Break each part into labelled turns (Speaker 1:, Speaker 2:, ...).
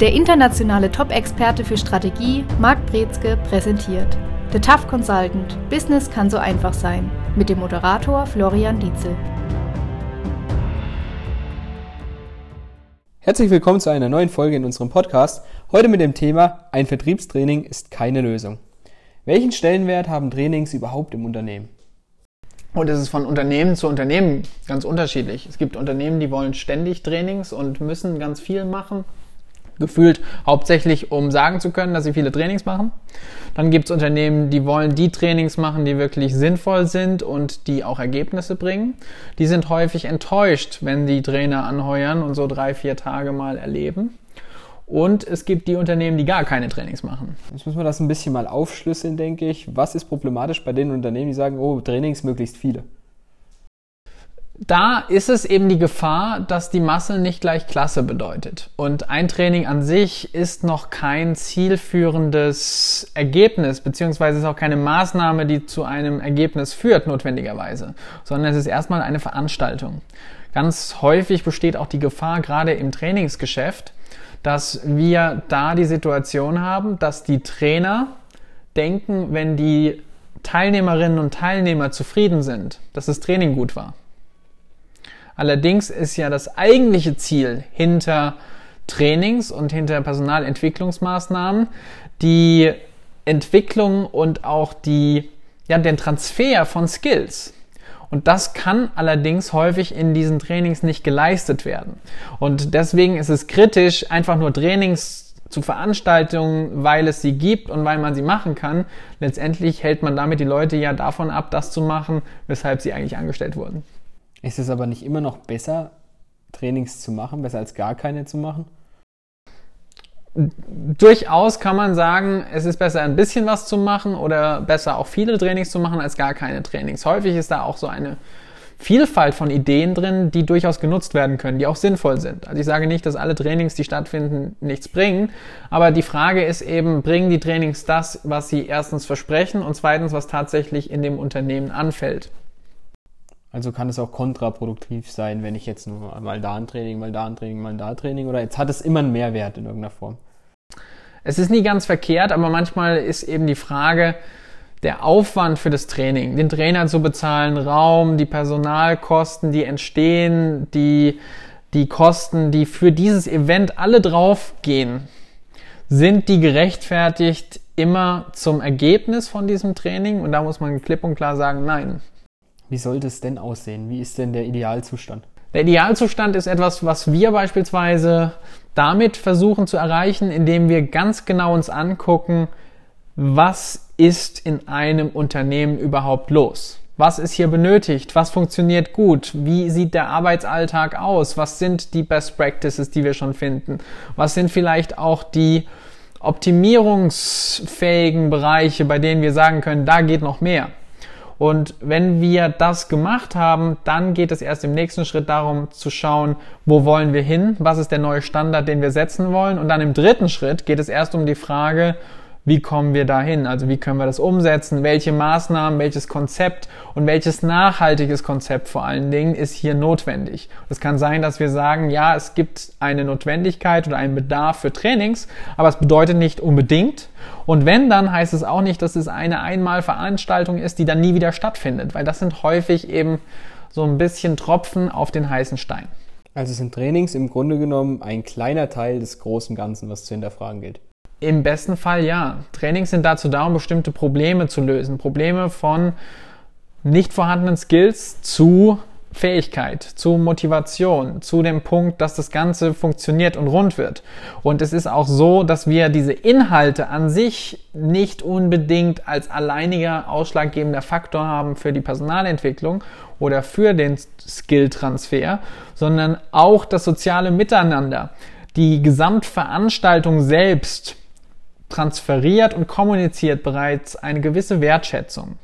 Speaker 1: Der internationale Top-Experte für Strategie, Marc Brezke, präsentiert The Tough Consultant – Business kann so einfach sein mit dem Moderator Florian Dietzel.
Speaker 2: Herzlich willkommen zu einer neuen Folge in unserem Podcast. Heute mit dem Thema Ein Vertriebstraining ist keine Lösung. Welchen Stellenwert haben Trainings überhaupt im Unternehmen?
Speaker 3: Und es ist von Unternehmen zu Unternehmen ganz unterschiedlich. Es gibt Unternehmen, die wollen ständig Trainings und müssen ganz viel machen. Gefühlt hauptsächlich, um sagen zu können, dass sie viele Trainings machen. Dann gibt es Unternehmen, die wollen die Trainings machen, die wirklich sinnvoll sind und die auch Ergebnisse bringen. Die sind häufig enttäuscht, wenn die Trainer anheuern und so drei, vier Tage mal erleben. Und es gibt die Unternehmen, die gar keine Trainings machen.
Speaker 2: Jetzt müssen wir das ein bisschen mal aufschlüsseln, denke ich. Was ist problematisch bei den Unternehmen, die sagen, oh, Trainings möglichst viele?
Speaker 3: Da ist es eben die Gefahr, dass die Masse nicht gleich Klasse bedeutet. Und ein Training an sich ist noch kein zielführendes Ergebnis, beziehungsweise ist auch keine Maßnahme, die zu einem Ergebnis führt, notwendigerweise, sondern es ist erstmal eine Veranstaltung. Ganz häufig besteht auch die Gefahr, gerade im Trainingsgeschäft, dass wir da die Situation haben, dass die Trainer denken, wenn die Teilnehmerinnen und Teilnehmer zufrieden sind, dass das Training gut war. Allerdings ist ja das eigentliche Ziel hinter Trainings und hinter Personalentwicklungsmaßnahmen die Entwicklung und auch die, ja, den Transfer von Skills. Und das kann allerdings häufig in diesen Trainings nicht geleistet werden. Und deswegen ist es kritisch, einfach nur Trainings zu Veranstaltungen, weil es sie gibt und weil man sie machen kann. Letztendlich hält man damit die Leute ja davon ab, das zu machen, weshalb sie eigentlich angestellt wurden.
Speaker 2: Ist es aber nicht immer noch besser, Trainings zu machen, besser als gar keine zu machen?
Speaker 3: durchaus kann man sagen, es ist besser ein bisschen was zu machen oder besser auch viele Trainings zu machen als gar keine Trainings. Häufig ist da auch so eine Vielfalt von Ideen drin, die durchaus genutzt werden können, die auch sinnvoll sind. Also ich sage nicht, dass alle Trainings, die stattfinden, nichts bringen, aber die Frage ist eben, bringen die Trainings das, was sie erstens versprechen und zweitens, was tatsächlich in dem Unternehmen anfällt.
Speaker 2: Also kann es auch kontraproduktiv sein, wenn ich jetzt nur mal da ein Training, mal da ein Training, mal da ein Training oder jetzt hat es immer einen Mehrwert in irgendeiner Form.
Speaker 3: Es ist nie ganz verkehrt, aber manchmal ist eben die Frage, der Aufwand für das Training, den Trainer zu bezahlen, Raum, die Personalkosten, die entstehen, die, die Kosten, die für dieses Event alle draufgehen, sind die gerechtfertigt immer zum Ergebnis von diesem Training? Und da muss man klipp und klar sagen, nein.
Speaker 2: Wie sollte es denn aussehen? Wie ist denn der Idealzustand?
Speaker 3: Der Idealzustand ist etwas, was wir beispielsweise damit versuchen zu erreichen, indem wir ganz genau uns angucken, was ist in einem Unternehmen überhaupt los? Was ist hier benötigt? Was funktioniert gut? Wie sieht der Arbeitsalltag aus? Was sind die Best Practices, die wir schon finden? Was sind vielleicht auch die optimierungsfähigen Bereiche, bei denen wir sagen können, da geht noch mehr? Und wenn wir das gemacht haben, dann geht es erst im nächsten Schritt darum zu schauen, wo wollen wir hin, was ist der neue Standard, den wir setzen wollen. Und dann im dritten Schritt geht es erst um die Frage, wie kommen wir dahin? Also wie können wir das umsetzen? Welche Maßnahmen, welches Konzept und welches nachhaltiges Konzept vor allen Dingen ist hier notwendig? Es kann sein, dass wir sagen, ja, es gibt eine Notwendigkeit oder einen Bedarf für Trainings, aber es bedeutet nicht unbedingt. Und wenn, dann heißt es auch nicht, dass es eine Einmalveranstaltung ist, die dann nie wieder stattfindet, weil das sind häufig eben so ein bisschen Tropfen auf den heißen Stein.
Speaker 2: Also sind Trainings im Grunde genommen ein kleiner Teil des großen Ganzen, was zu hinterfragen gilt.
Speaker 3: Im besten Fall ja. Trainings sind dazu da, um bestimmte Probleme zu lösen. Probleme von nicht vorhandenen Skills zu Fähigkeit, zu Motivation, zu dem Punkt, dass das Ganze funktioniert und rund wird. Und es ist auch so, dass wir diese Inhalte an sich nicht unbedingt als alleiniger ausschlaggebender Faktor haben für die Personalentwicklung oder für den Skilltransfer, sondern auch das soziale Miteinander. Die Gesamtveranstaltung selbst transferiert und kommuniziert bereits eine gewisse Wertschätzung.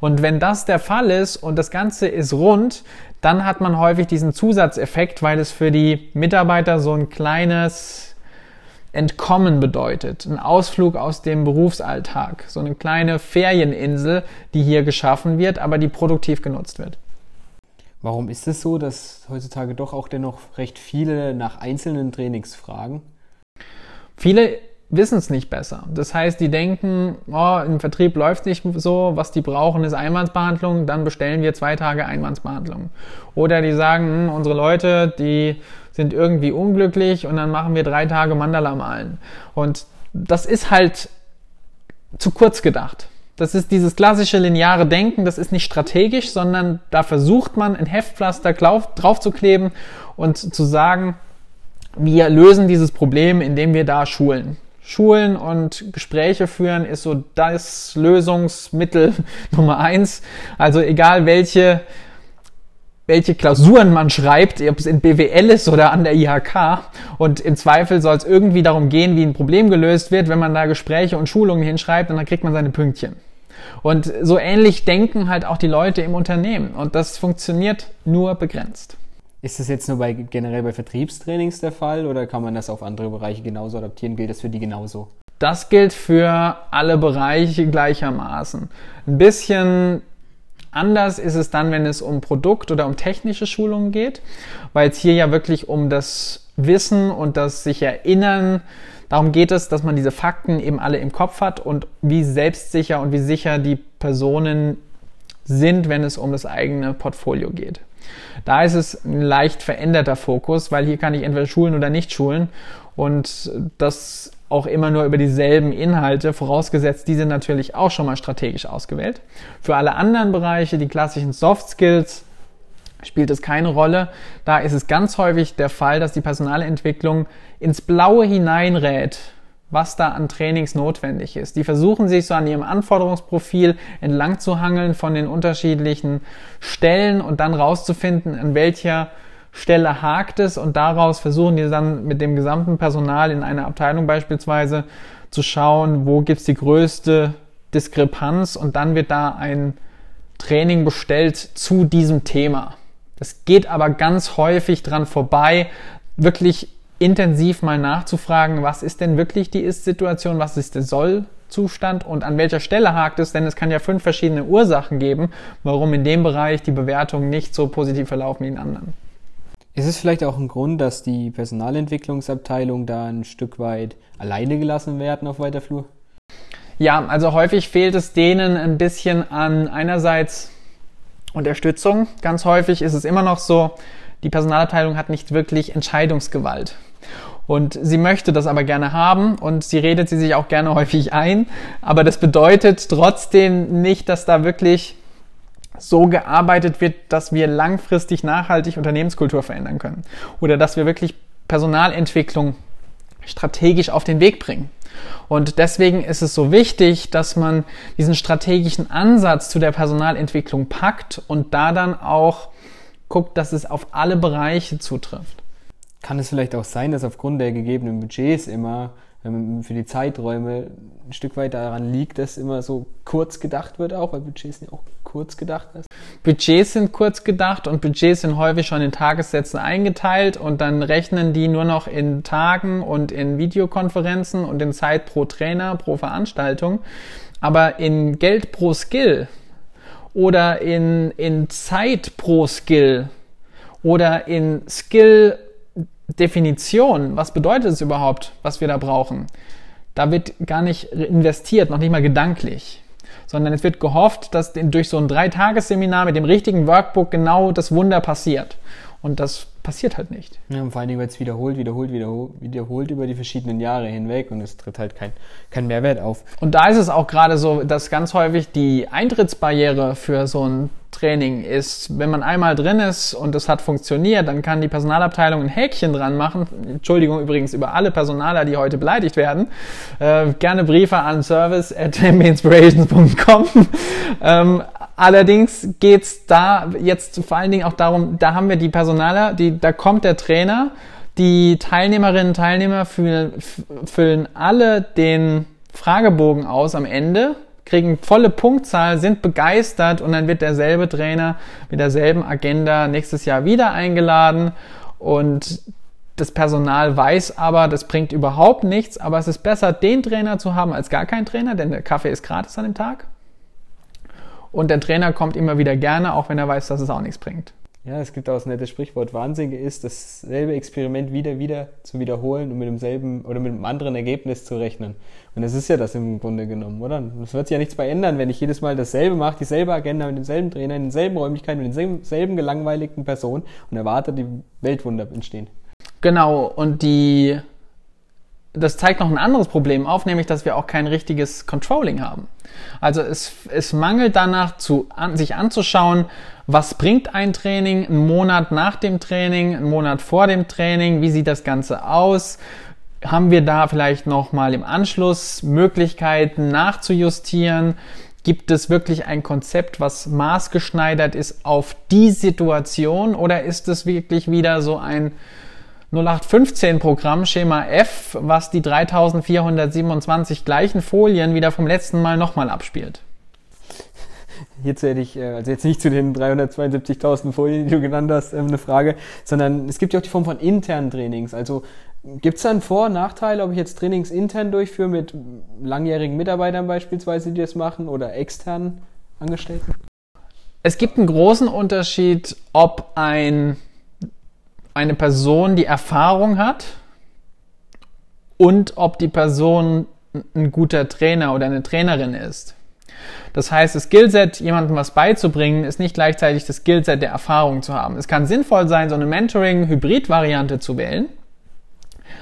Speaker 3: Und wenn das der Fall ist und das Ganze ist rund, dann hat man häufig diesen Zusatzeffekt, weil es für die Mitarbeiter so ein kleines Entkommen bedeutet. Ein Ausflug aus dem Berufsalltag. So eine kleine Ferieninsel, die hier geschaffen wird, aber die produktiv genutzt wird.
Speaker 2: Warum ist es so, dass heutzutage doch auch dennoch recht viele nach einzelnen Trainings fragen?
Speaker 3: viele wissen es nicht besser. Das heißt, die denken, oh, im Vertrieb läuft nicht so, was die brauchen ist Einwandsbehandlung, dann bestellen wir zwei Tage Einwandsbehandlung. Oder die sagen, hm, unsere Leute, die sind irgendwie unglücklich und dann machen wir drei Tage Mandala malen. Und das ist halt zu kurz gedacht. Das ist dieses klassische lineare Denken, das ist nicht strategisch, sondern da versucht man ein Heftpflaster drauf zu kleben und zu sagen, wir lösen dieses Problem, indem wir da schulen. Schulen und Gespräche führen ist so das Lösungsmittel Nummer eins. Also egal welche, welche Klausuren man schreibt, ob es in BWL ist oder an der IHK. Und im Zweifel soll es irgendwie darum gehen, wie ein Problem gelöst wird. Wenn man da Gespräche und Schulungen hinschreibt, dann kriegt man seine Pünktchen. Und so ähnlich denken halt auch die Leute im Unternehmen. Und das funktioniert nur begrenzt.
Speaker 2: Ist das jetzt nur bei, generell bei Vertriebstrainings der Fall oder kann man das auf andere Bereiche genauso adaptieren? Gilt das für die genauso?
Speaker 3: Das gilt für alle Bereiche gleichermaßen. Ein bisschen anders ist es dann, wenn es um Produkt- oder um technische Schulungen geht, weil es hier ja wirklich um das Wissen und das sich erinnern, darum geht es, dass man diese Fakten eben alle im Kopf hat und wie selbstsicher und wie sicher die Personen sind, wenn es um das eigene Portfolio geht. Da ist es ein leicht veränderter Fokus, weil hier kann ich entweder schulen oder nicht schulen und das auch immer nur über dieselben Inhalte, vorausgesetzt, die sind natürlich auch schon mal strategisch ausgewählt. Für alle anderen Bereiche, die klassischen Soft Skills, spielt es keine Rolle. Da ist es ganz häufig der Fall, dass die Personalentwicklung ins Blaue hineinrät was da an Trainings notwendig ist. Die versuchen sich so an ihrem Anforderungsprofil entlang zu hangeln von den unterschiedlichen Stellen und dann rauszufinden, an welcher Stelle hakt es und daraus versuchen die dann mit dem gesamten Personal in einer Abteilung beispielsweise zu schauen, wo gibt's die größte Diskrepanz und dann wird da ein Training bestellt zu diesem Thema. Das geht aber ganz häufig dran vorbei, wirklich intensiv mal nachzufragen, was ist denn wirklich die Ist-Situation, was ist der Soll-Zustand und an welcher Stelle hakt es, denn es kann ja fünf verschiedene Ursachen geben, warum in dem Bereich die Bewertungen nicht so positiv verlaufen wie in anderen.
Speaker 2: Ist es vielleicht auch ein Grund, dass die Personalentwicklungsabteilung da ein Stück weit alleine gelassen werden auf weiter Flur?
Speaker 3: Ja, also häufig fehlt es denen ein bisschen an einerseits Unterstützung. Ganz häufig ist es immer noch so, die Personalabteilung hat nicht wirklich Entscheidungsgewalt. Und sie möchte das aber gerne haben und sie redet sie sich auch gerne häufig ein. Aber das bedeutet trotzdem nicht, dass da wirklich so gearbeitet wird, dass wir langfristig nachhaltig Unternehmenskultur verändern können. Oder dass wir wirklich Personalentwicklung strategisch auf den Weg bringen. Und deswegen ist es so wichtig, dass man diesen strategischen Ansatz zu der Personalentwicklung packt und da dann auch guckt, dass es auf alle Bereiche zutrifft.
Speaker 2: Kann es vielleicht auch sein, dass aufgrund der gegebenen Budgets immer ähm, für die Zeiträume ein Stück weit daran liegt, dass immer so kurz gedacht wird, auch weil Budgets sind auch kurz gedacht ist?
Speaker 3: Budgets sind kurz gedacht und Budgets sind häufig schon in Tagessätzen eingeteilt und dann rechnen die nur noch in Tagen und in Videokonferenzen und in Zeit pro Trainer, pro Veranstaltung. Aber in Geld pro Skill oder in, in Zeit pro Skill oder in Skill Definition. Was bedeutet es überhaupt, was wir da brauchen? Da wird gar nicht investiert, noch nicht mal gedanklich, sondern es wird gehofft, dass durch so ein Dreitagesseminar mit dem richtigen Workbook genau das Wunder passiert. Und das passiert halt nicht.
Speaker 2: Ja, und vor allen Dingen wird es wiederholt, wiederholt, wiederholt, wiederholt über die verschiedenen Jahre hinweg und es tritt halt kein, kein Mehrwert auf.
Speaker 3: Und da ist es auch gerade so, dass ganz häufig die Eintrittsbarriere für so ein Training ist, wenn man einmal drin ist und es hat funktioniert, dann kann die Personalabteilung ein Häkchen dran machen. Entschuldigung übrigens über alle Personaler, die heute beleidigt werden. Äh, gerne Briefe an service at ähm, allerdings geht's da jetzt vor allen Dingen auch darum, da haben wir die Personaler, die, da kommt der Trainer, die Teilnehmerinnen und Teilnehmer füllen, füllen alle den Fragebogen aus am Ende kriegen volle Punktzahl, sind begeistert und dann wird derselbe Trainer mit derselben Agenda nächstes Jahr wieder eingeladen und das Personal weiß aber, das bringt überhaupt nichts, aber es ist besser, den Trainer zu haben als gar keinen Trainer, denn der Kaffee ist gratis an dem Tag. Und der Trainer kommt immer wieder gerne, auch wenn er weiß, dass es auch nichts bringt.
Speaker 2: Ja, es gibt auch das nette Sprichwort, Wahnsinn ist, dasselbe Experiment wieder, wieder zu wiederholen und mit demselben oder mit einem anderen Ergebnis zu rechnen. Und das ist ja das im Grunde genommen, oder? Es wird sich ja nichts bei ändern, wenn ich jedes Mal dasselbe mache, dieselbe Agenda mit demselben Trainer, in denselben Räumlichkeiten, mit denselben gelangweiligten Personen und erwarte, die Weltwunder entstehen.
Speaker 3: Genau, und die das zeigt noch ein anderes Problem auf, nämlich dass wir auch kein richtiges Controlling haben. Also es, es mangelt danach, zu, an, sich anzuschauen, was bringt ein Training, einen Monat nach dem Training, einen Monat vor dem Training, wie sieht das Ganze aus, haben wir da vielleicht noch mal im Anschluss Möglichkeiten nachzujustieren, Gibt es wirklich ein Konzept, was maßgeschneidert ist auf die Situation oder ist es wirklich wieder so ein 0815 Programm Schema F, was die 3427 gleichen Folien wieder vom letzten Mal nochmal abspielt.
Speaker 2: Hierzu hätte ich, äh, also jetzt nicht zu den 372.000 Folien, die du genannt hast, ähm, eine Frage, sondern es gibt ja auch die Form von internen Trainings. Also gibt es dann Vor- und Nachteile, ob ich jetzt Trainings intern durchführe mit langjährigen Mitarbeitern beispielsweise, die das machen, oder externen Angestellten?
Speaker 3: Es gibt einen großen Unterschied, ob ein eine Person die Erfahrung hat und ob die Person ein guter Trainer oder eine Trainerin ist. Das heißt, das Skillset, jemandem was beizubringen, ist nicht gleichzeitig das Skillset der Erfahrung zu haben. Es kann sinnvoll sein, so eine Mentoring-Hybrid-Variante zu wählen.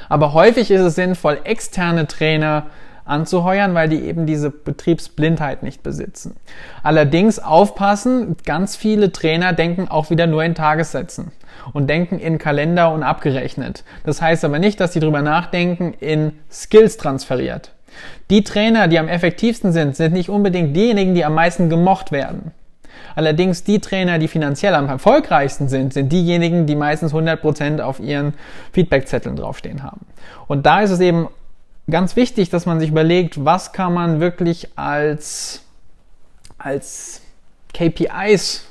Speaker 3: Aber häufig ist es sinnvoll, externe Trainer anzuheuern, weil die eben diese Betriebsblindheit nicht besitzen. Allerdings aufpassen, ganz viele Trainer denken auch wieder nur in Tagessätzen und denken in Kalender und abgerechnet. Das heißt aber nicht, dass sie drüber nachdenken in Skills transferiert. Die Trainer, die am effektivsten sind, sind nicht unbedingt diejenigen, die am meisten gemocht werden. Allerdings die Trainer, die finanziell am erfolgreichsten sind, sind diejenigen, die meistens 100% auf ihren Feedbackzetteln draufstehen haben. Und da ist es eben ganz wichtig, dass man sich überlegt, was kann man wirklich als, als KPIs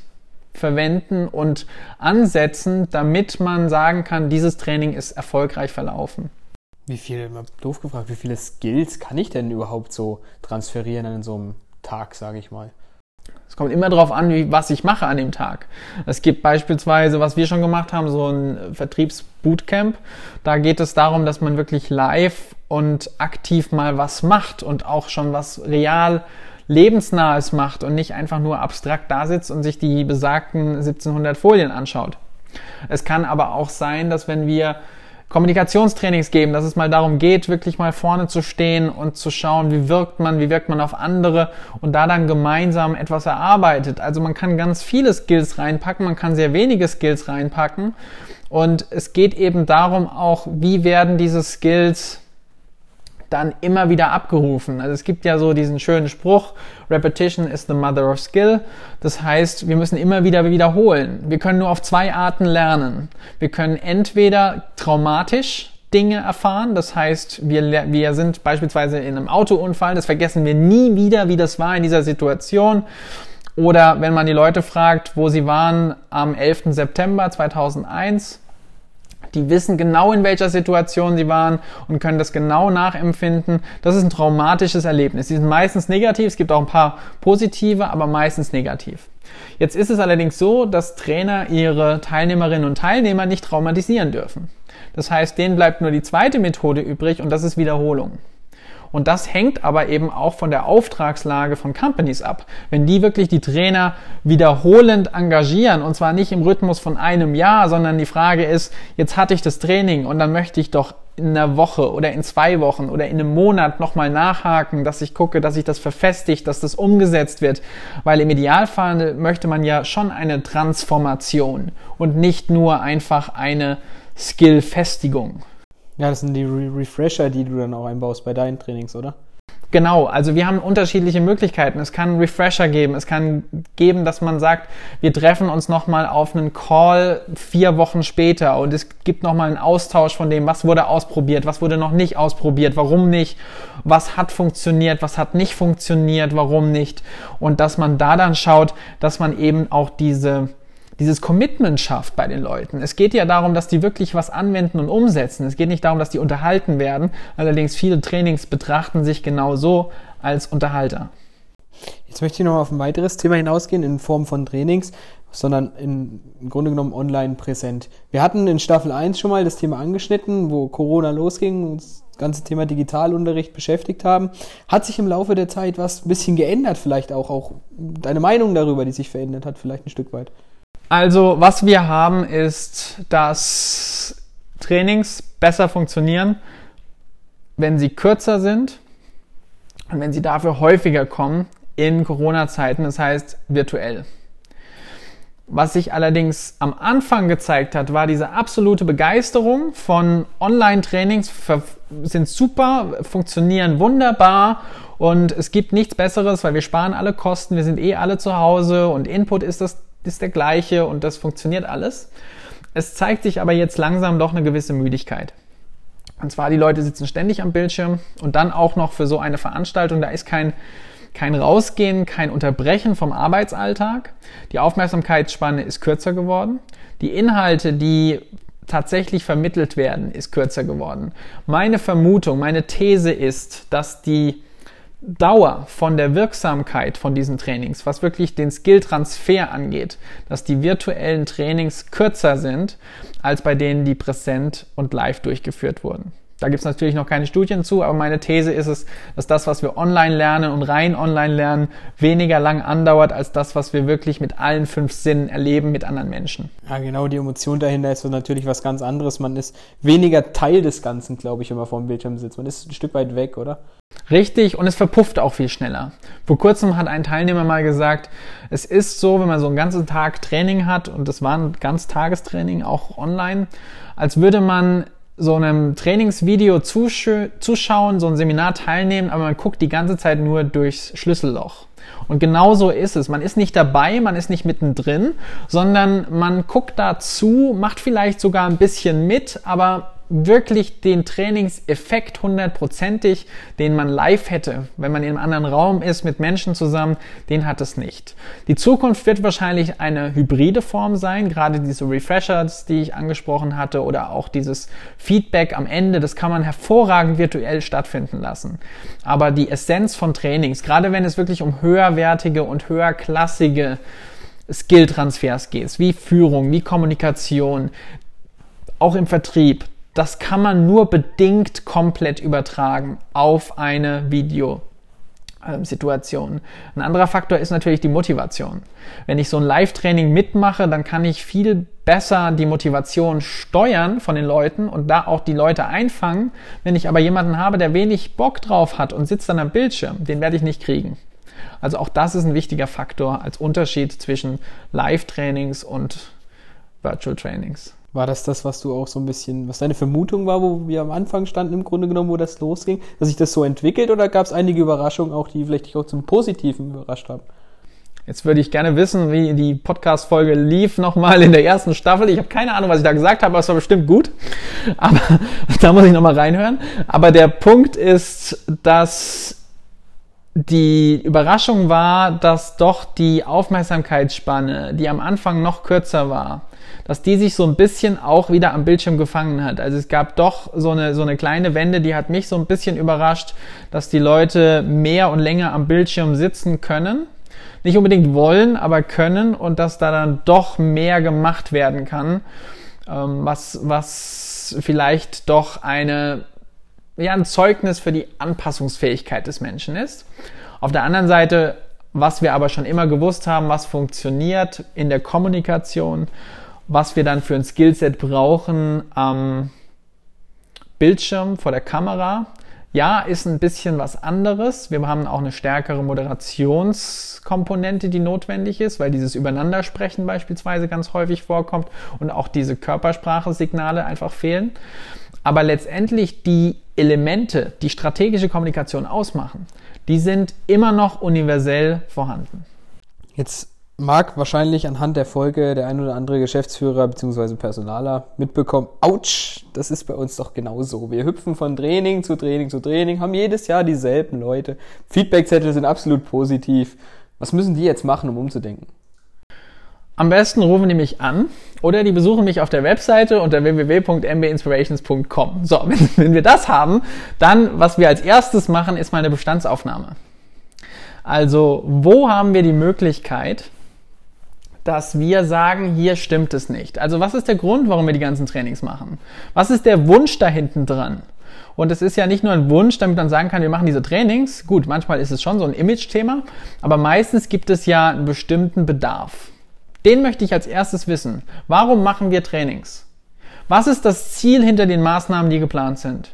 Speaker 3: verwenden und ansetzen, damit man sagen kann, dieses Training ist erfolgreich verlaufen.
Speaker 2: Wie viele, mal doof gefragt, wie viele Skills kann ich denn überhaupt so transferieren an so einem Tag, sage ich mal?
Speaker 3: Es kommt immer darauf an, wie, was ich mache an dem Tag. Es gibt beispielsweise, was wir schon gemacht haben, so ein Vertriebsbootcamp. Da geht es darum, dass man wirklich live und aktiv mal was macht und auch schon was real lebensnahes macht und nicht einfach nur abstrakt da sitzt und sich die besagten 1700 Folien anschaut. Es kann aber auch sein, dass wenn wir Kommunikationstrainings geben, dass es mal darum geht, wirklich mal vorne zu stehen und zu schauen, wie wirkt man, wie wirkt man auf andere und da dann gemeinsam etwas erarbeitet. Also man kann ganz viele Skills reinpacken, man kann sehr wenige Skills reinpacken und es geht eben darum auch, wie werden diese Skills dann immer wieder abgerufen. Also es gibt ja so diesen schönen Spruch, Repetition is the mother of skill. Das heißt, wir müssen immer wieder wiederholen. Wir können nur auf zwei Arten lernen. Wir können entweder traumatisch Dinge erfahren. Das heißt, wir, wir sind beispielsweise in einem Autounfall, das vergessen wir nie wieder, wie das war in dieser Situation. Oder wenn man die Leute fragt, wo sie waren am 11. September 2001, die wissen genau, in welcher Situation sie waren und können das genau nachempfinden. Das ist ein traumatisches Erlebnis. Die sind meistens negativ. Es gibt auch ein paar positive, aber meistens negativ. Jetzt ist es allerdings so, dass Trainer ihre Teilnehmerinnen und Teilnehmer nicht traumatisieren dürfen. Das heißt, denen bleibt nur die zweite Methode übrig und das ist Wiederholung. Und das hängt aber eben auch von der Auftragslage von Companies ab. Wenn die wirklich die Trainer wiederholend engagieren, und zwar nicht im Rhythmus von einem Jahr, sondern die Frage ist, jetzt hatte ich das Training und dann möchte ich doch in einer Woche oder in zwei Wochen oder in einem Monat nochmal nachhaken, dass ich gucke, dass sich das verfestigt, dass das umgesetzt wird. Weil im Idealfall möchte man ja schon eine Transformation und nicht nur einfach eine Skillfestigung.
Speaker 2: Ja, das sind die Re Refresher, die du dann auch einbaust bei deinen Trainings, oder?
Speaker 3: Genau, also wir haben unterschiedliche Möglichkeiten. Es kann Refresher geben. Es kann geben, dass man sagt, wir treffen uns nochmal auf einen Call vier Wochen später und es gibt nochmal einen Austausch von dem, was wurde ausprobiert, was wurde noch nicht ausprobiert, warum nicht, was hat funktioniert, was hat nicht funktioniert, warum nicht. Und dass man da dann schaut, dass man eben auch diese dieses Commitment schafft bei den Leuten. Es geht ja darum, dass die wirklich was anwenden und umsetzen. Es geht nicht darum, dass die unterhalten werden. Allerdings viele Trainings betrachten sich genau so als Unterhalter.
Speaker 2: Jetzt möchte ich noch auf ein weiteres Thema hinausgehen in Form von Trainings. sondern in, im Grunde genommen online präsent. Wir hatten in Staffel 1 schon mal das Thema angeschnitten, wo Corona losging und das ganze Thema Digitalunterricht beschäftigt haben. Hat sich im Laufe der Zeit was ein bisschen geändert, vielleicht auch, auch deine Meinung darüber, die sich verändert hat, vielleicht ein Stück weit?
Speaker 3: Also, was wir haben, ist, dass Trainings besser funktionieren, wenn sie kürzer sind und wenn sie dafür häufiger kommen in Corona-Zeiten, das heißt virtuell. Was sich allerdings am Anfang gezeigt hat, war diese absolute Begeisterung von Online-Trainings, sind super, funktionieren wunderbar und es gibt nichts Besseres, weil wir sparen alle Kosten, wir sind eh alle zu Hause und Input ist, das, ist der gleiche und das funktioniert alles. Es zeigt sich aber jetzt langsam doch eine gewisse Müdigkeit. Und zwar, die Leute sitzen ständig am Bildschirm und dann auch noch für so eine Veranstaltung, da ist kein kein Rausgehen, kein Unterbrechen vom Arbeitsalltag. Die Aufmerksamkeitsspanne ist kürzer geworden. Die Inhalte, die tatsächlich vermittelt werden, ist kürzer geworden. Meine Vermutung, meine These ist, dass die Dauer von der Wirksamkeit von diesen Trainings, was wirklich den Skilltransfer angeht, dass die virtuellen Trainings kürzer sind als bei denen, die präsent und live durchgeführt wurden. Da gibt es natürlich noch keine Studien zu, aber meine These ist es, dass das, was wir online lernen und rein online lernen, weniger lang andauert als das, was wir wirklich mit allen fünf Sinnen erleben mit anderen Menschen.
Speaker 2: Ja, genau, die Emotion dahinter ist natürlich was ganz anderes. Man ist weniger Teil des Ganzen, glaube ich, wenn man vor dem Bildschirm sitzt. Man ist ein Stück weit weg, oder?
Speaker 3: Richtig, und es verpufft auch viel schneller. Vor kurzem hat ein Teilnehmer mal gesagt, es ist so, wenn man so einen ganzen Tag Training hat, und das war ein ganz Tagestraining, auch online, als würde man so einem Trainingsvideo zuschauen, so ein Seminar teilnehmen, aber man guckt die ganze Zeit nur durchs Schlüsselloch. Und genau so ist es. Man ist nicht dabei, man ist nicht mittendrin, sondern man guckt dazu, macht vielleicht sogar ein bisschen mit, aber wirklich den Trainingseffekt hundertprozentig, den man live hätte, wenn man in einem anderen Raum ist mit Menschen zusammen, den hat es nicht. Die Zukunft wird wahrscheinlich eine hybride Form sein, gerade diese Refreshers, die ich angesprochen hatte, oder auch dieses Feedback am Ende, das kann man hervorragend virtuell stattfinden lassen. Aber die Essenz von Trainings, gerade wenn es wirklich um höherwertige und höherklassige Skill-Transfers geht, wie Führung, wie Kommunikation, auch im Vertrieb, das kann man nur bedingt komplett übertragen auf eine Videosituation. Ein anderer Faktor ist natürlich die Motivation. Wenn ich so ein Live-Training mitmache, dann kann ich viel besser die Motivation steuern von den Leuten und da auch die Leute einfangen. Wenn ich aber jemanden habe, der wenig Bock drauf hat und sitzt dann am Bildschirm, den werde ich nicht kriegen. Also auch das ist ein wichtiger Faktor als Unterschied zwischen Live-Trainings und Virtual Trainings.
Speaker 2: War das das, was du auch so ein bisschen, was deine Vermutung war, wo wir am Anfang standen im Grunde genommen, wo das losging, dass sich das so entwickelt oder gab es einige Überraschungen auch, die vielleicht dich auch zum Positiven überrascht haben?
Speaker 3: Jetzt würde ich gerne wissen, wie die Podcast-Folge lief nochmal in der ersten Staffel. Ich habe keine Ahnung, was ich da gesagt habe, aber es war bestimmt gut. Aber da muss ich nochmal reinhören. Aber der Punkt ist, dass die Überraschung war, dass doch die Aufmerksamkeitsspanne, die am Anfang noch kürzer war, dass die sich so ein bisschen auch wieder am Bildschirm gefangen hat. Also es gab doch so eine, so eine kleine Wende, die hat mich so ein bisschen überrascht, dass die Leute mehr und länger am Bildschirm sitzen können. Nicht unbedingt wollen, aber können und dass da dann doch mehr gemacht werden kann, ähm, was, was vielleicht doch eine, ja, ein Zeugnis für die Anpassungsfähigkeit des Menschen ist. Auf der anderen Seite was wir aber schon immer gewusst haben, was funktioniert in der Kommunikation, was wir dann für ein Skillset brauchen am Bildschirm vor der Kamera. Ja, ist ein bisschen was anderes. Wir haben auch eine stärkere Moderationskomponente, die notwendig ist, weil dieses Übereinandersprechen beispielsweise ganz häufig vorkommt und auch diese Körpersprache-Signale einfach fehlen. Aber letztendlich die Elemente, die strategische Kommunikation ausmachen, die sind immer noch universell vorhanden.
Speaker 2: Jetzt mag wahrscheinlich anhand der Folge der ein oder andere Geschäftsführer bzw. Personaler mitbekommen, ouch, das ist bei uns doch genauso. Wir hüpfen von Training zu Training zu Training, haben jedes Jahr dieselben Leute. Feedbackzettel sind absolut positiv. Was müssen die jetzt machen, um umzudenken?
Speaker 3: Am besten rufen die mich an oder die besuchen mich auf der Webseite unter www.mbinspirations.com. So, wenn, wenn wir das haben, dann, was wir als erstes machen, ist mal eine Bestandsaufnahme. Also, wo haben wir die Möglichkeit, dass wir sagen, hier stimmt es nicht. Also was ist der Grund, warum wir die ganzen Trainings machen? Was ist der Wunsch da hinten dran? Und es ist ja nicht nur ein Wunsch, damit man sagen kann, wir machen diese Trainings. Gut, manchmal ist es schon so ein Image-Thema, aber meistens gibt es ja einen bestimmten Bedarf. Den möchte ich als erstes wissen. Warum machen wir Trainings? Was ist das Ziel hinter den Maßnahmen, die geplant sind?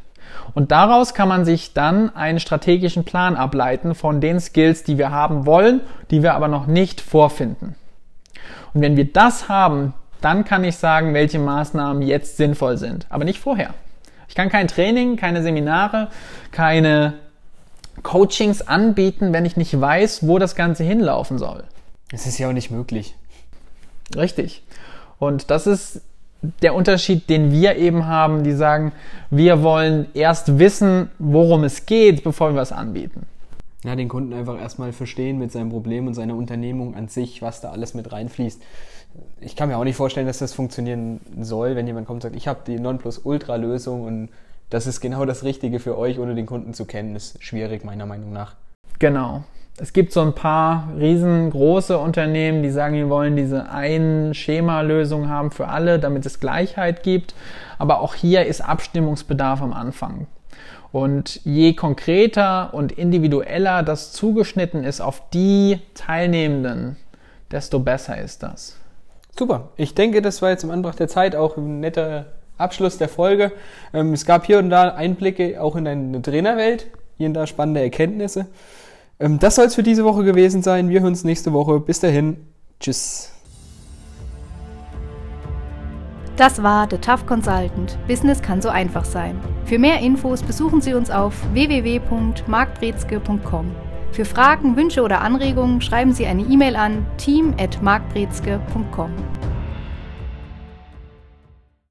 Speaker 3: Und daraus kann man sich dann einen strategischen Plan ableiten von den Skills, die wir haben wollen, die wir aber noch nicht vorfinden. Und wenn wir das haben, dann kann ich sagen, welche Maßnahmen jetzt sinnvoll sind, aber nicht vorher. Ich kann kein Training, keine Seminare, keine Coachings anbieten, wenn ich nicht weiß, wo das Ganze hinlaufen soll.
Speaker 2: Es ist ja auch nicht möglich.
Speaker 3: Richtig. Und das ist der Unterschied, den wir eben haben, die sagen, wir wollen erst wissen, worum es geht, bevor wir was anbieten.
Speaker 2: Ja, den Kunden einfach erstmal verstehen mit seinem Problem und seiner Unternehmung an sich, was da alles mit reinfließt ich kann mir auch nicht vorstellen, dass das funktionieren soll, wenn jemand kommt und sagt, ich habe die Nonplusultra-Lösung und das ist genau das Richtige für euch, ohne den Kunden zu kennen, ist schwierig, meiner Meinung nach.
Speaker 3: Genau. Es gibt so ein paar riesengroße Unternehmen, die sagen, wir wollen diese ein Schema-Lösung haben für alle, damit es Gleichheit gibt. Aber auch hier ist Abstimmungsbedarf am Anfang. Und je konkreter und individueller das zugeschnitten ist auf die Teilnehmenden, desto besser ist das.
Speaker 2: Super. Ich denke, das war jetzt im Anbrach der Zeit auch ein netter Abschluss der Folge. Ähm, es gab hier und da Einblicke auch in deine Trainerwelt, hier und da spannende Erkenntnisse. Ähm, das soll es für diese Woche gewesen sein. Wir hören uns nächste Woche. Bis dahin. Tschüss.
Speaker 1: Das war The Tough Consultant. Business kann so einfach sein. Für mehr Infos besuchen Sie uns auf www.markbrezke.com. Für Fragen, Wünsche oder Anregungen schreiben Sie eine E-Mail an team@markbrezke.com.